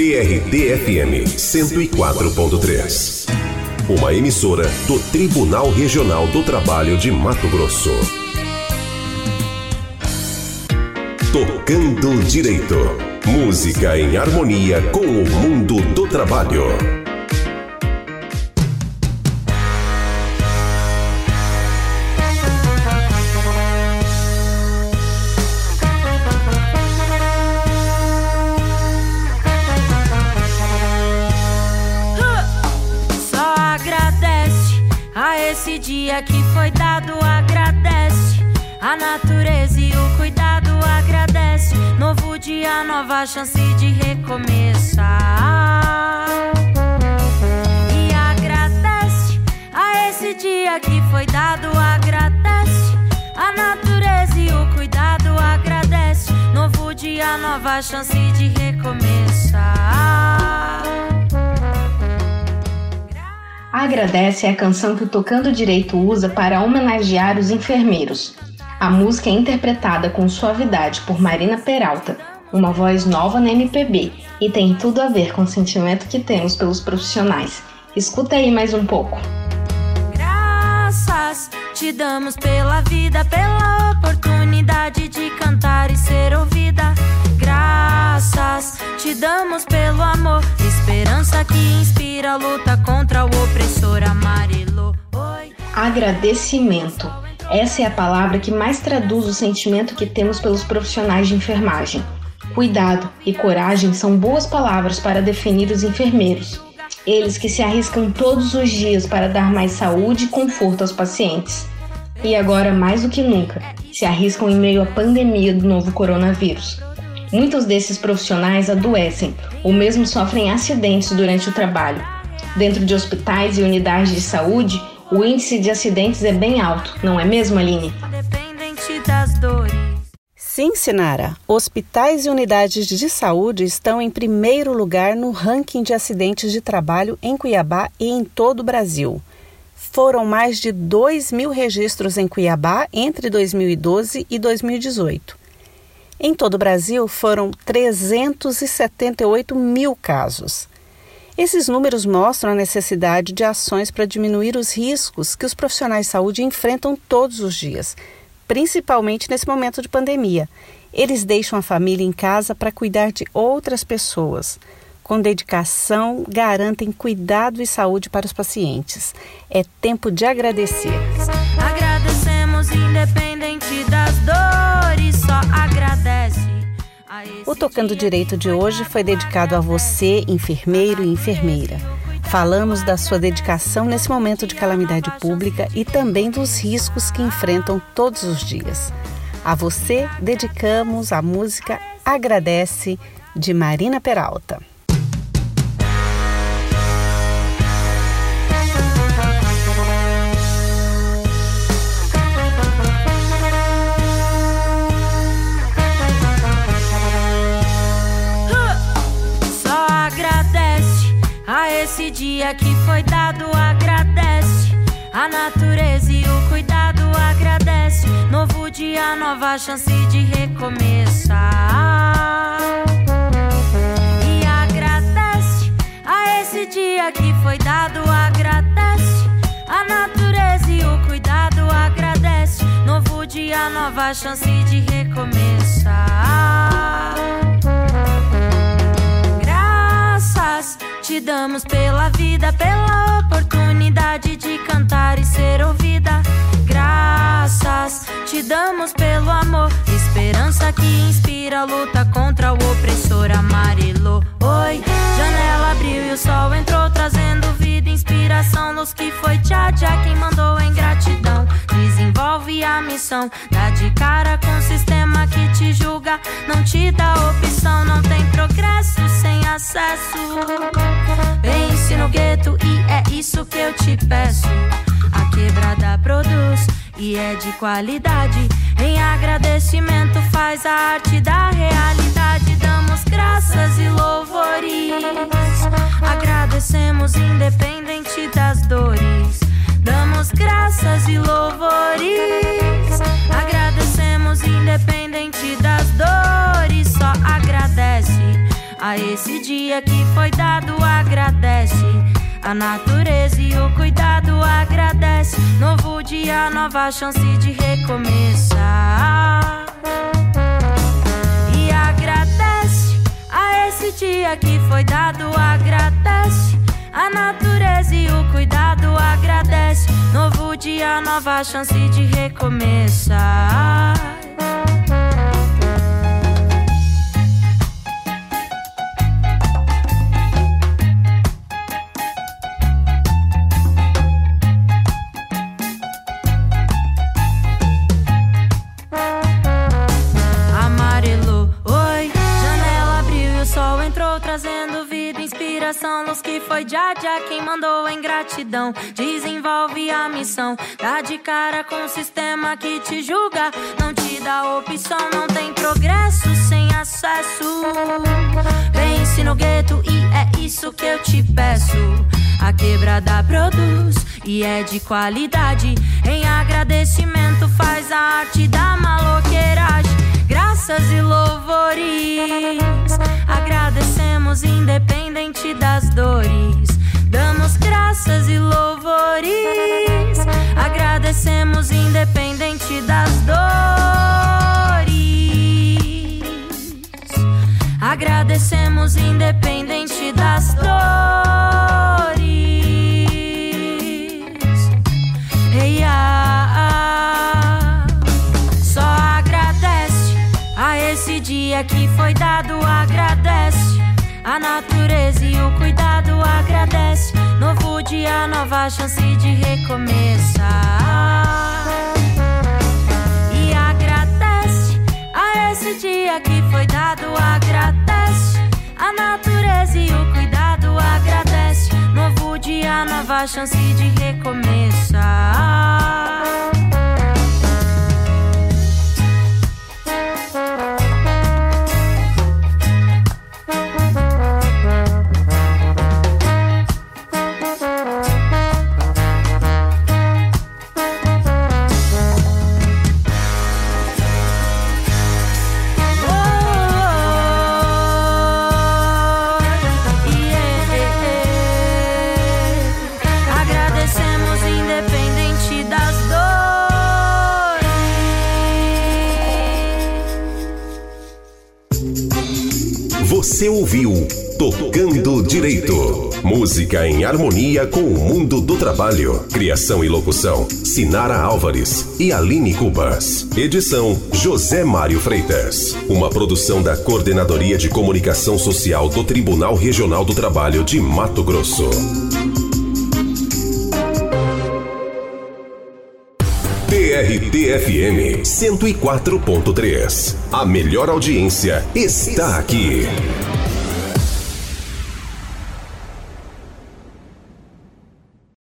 TRD-FM 104.3. Uma emissora do Tribunal Regional do Trabalho de Mato Grosso. Tocando Direito. Música em harmonia com o mundo do trabalho. Esse dia que foi dado, agradece a natureza e o cuidado, agradece. Novo dia, nova chance de recomeçar. E agradece a esse dia que foi dado, agradece a natureza e o cuidado, agradece. Novo dia, nova chance de recomeçar. Agradece é a canção que o Tocando Direito usa para homenagear os enfermeiros. A música é interpretada com suavidade por Marina Peralta, uma voz nova na MPB, e tem tudo a ver com o sentimento que temos pelos profissionais. Escuta aí mais um pouco. Graças te damos pela vida, pela oportunidade de cantar e ser ouvida. Graças te damos pelo amor, esperança que inspira a luta Agradecimento. Essa é a palavra que mais traduz o sentimento que temos pelos profissionais de enfermagem. Cuidado e coragem são boas palavras para definir os enfermeiros. Eles que se arriscam todos os dias para dar mais saúde e conforto aos pacientes. E agora, mais do que nunca, se arriscam em meio à pandemia do novo coronavírus. Muitos desses profissionais adoecem ou mesmo sofrem acidentes durante o trabalho. Dentro de hospitais e unidades de saúde, o índice de acidentes é bem alto, não é mesmo, Aline? Independente das dores. Sim, Sinara. Hospitais e unidades de saúde estão em primeiro lugar no ranking de acidentes de trabalho em Cuiabá e em todo o Brasil. Foram mais de 2 mil registros em Cuiabá entre 2012 e 2018. Em todo o Brasil, foram 378 mil casos. Esses números mostram a necessidade de ações para diminuir os riscos que os profissionais de saúde enfrentam todos os dias, principalmente nesse momento de pandemia. Eles deixam a família em casa para cuidar de outras pessoas. Com dedicação, garantem cuidado e saúde para os pacientes. É tempo de agradecer. Agradecemos independente das dores, só agradece. O Tocando Direito de hoje foi dedicado a você, enfermeiro e enfermeira. Falamos da sua dedicação nesse momento de calamidade pública e também dos riscos que enfrentam todos os dias. A você dedicamos a música Agradece de Marina Peralta. Esse dia que foi dado, agradece a natureza e o cuidado, agradece. Novo dia, nova chance de recomeçar. E agradece a esse dia que foi dado, agradece a natureza e o cuidado, agradece. Novo dia, nova chance de recomeçar. Graças te damos pela vida, pela oportunidade de cantar e ser ouvida. Graças te damos pelo amor, esperança que inspira a luta contra o opressor amarelo. Oi, janela abriu e o sol entrou, trazendo vida, inspiração. Luz que foi tchá tchá, quem mandou em gratidão. Desenvolve a missão, dá de cara com o sistema que te julga. Não te dá sem acesso. Vence no gueto e é isso que eu te peço. A quebrada produz e é de qualidade. Em agradecimento faz a arte da realidade. Damos graças e louvores. Agradecemos independente das dores. Damos graças e louvores. Agradecemos independente das a esse dia que foi dado, agradece. A natureza e o cuidado agradece. Novo dia, nova chance de recomeçar. E agradece a esse dia que foi dado, agradece. A natureza e o cuidado agradece. Novo dia, nova chance de recomeçar. Coração, luz que foi já quem mandou em gratidão. Desenvolve a missão, dá de cara com o sistema que te julga. Não te dá opção, não tem progresso sem acesso. Vence no gueto e é isso que eu te peço. A quebrada produz e é de qualidade. Em agradecimento faz a arte da maloqueiragem. Graças e louvores agradecemos das dores. Ei, ah, só agradece a esse dia que foi dado. Agradece a natureza e o cuidado agradece. Novo dia, nova chance de recomeçar. E agradece a esse dia que foi dado. Agradece a natureza nova chance de recomeçar. Você ouviu Tocando Direito. Música em harmonia com o mundo do trabalho. Criação e locução: Sinara Álvares e Aline Cubas. Edição: José Mário Freitas. Uma produção da Coordenadoria de Comunicação Social do Tribunal Regional do Trabalho de Mato Grosso. TRT-FM 104.3. A melhor audiência está aqui.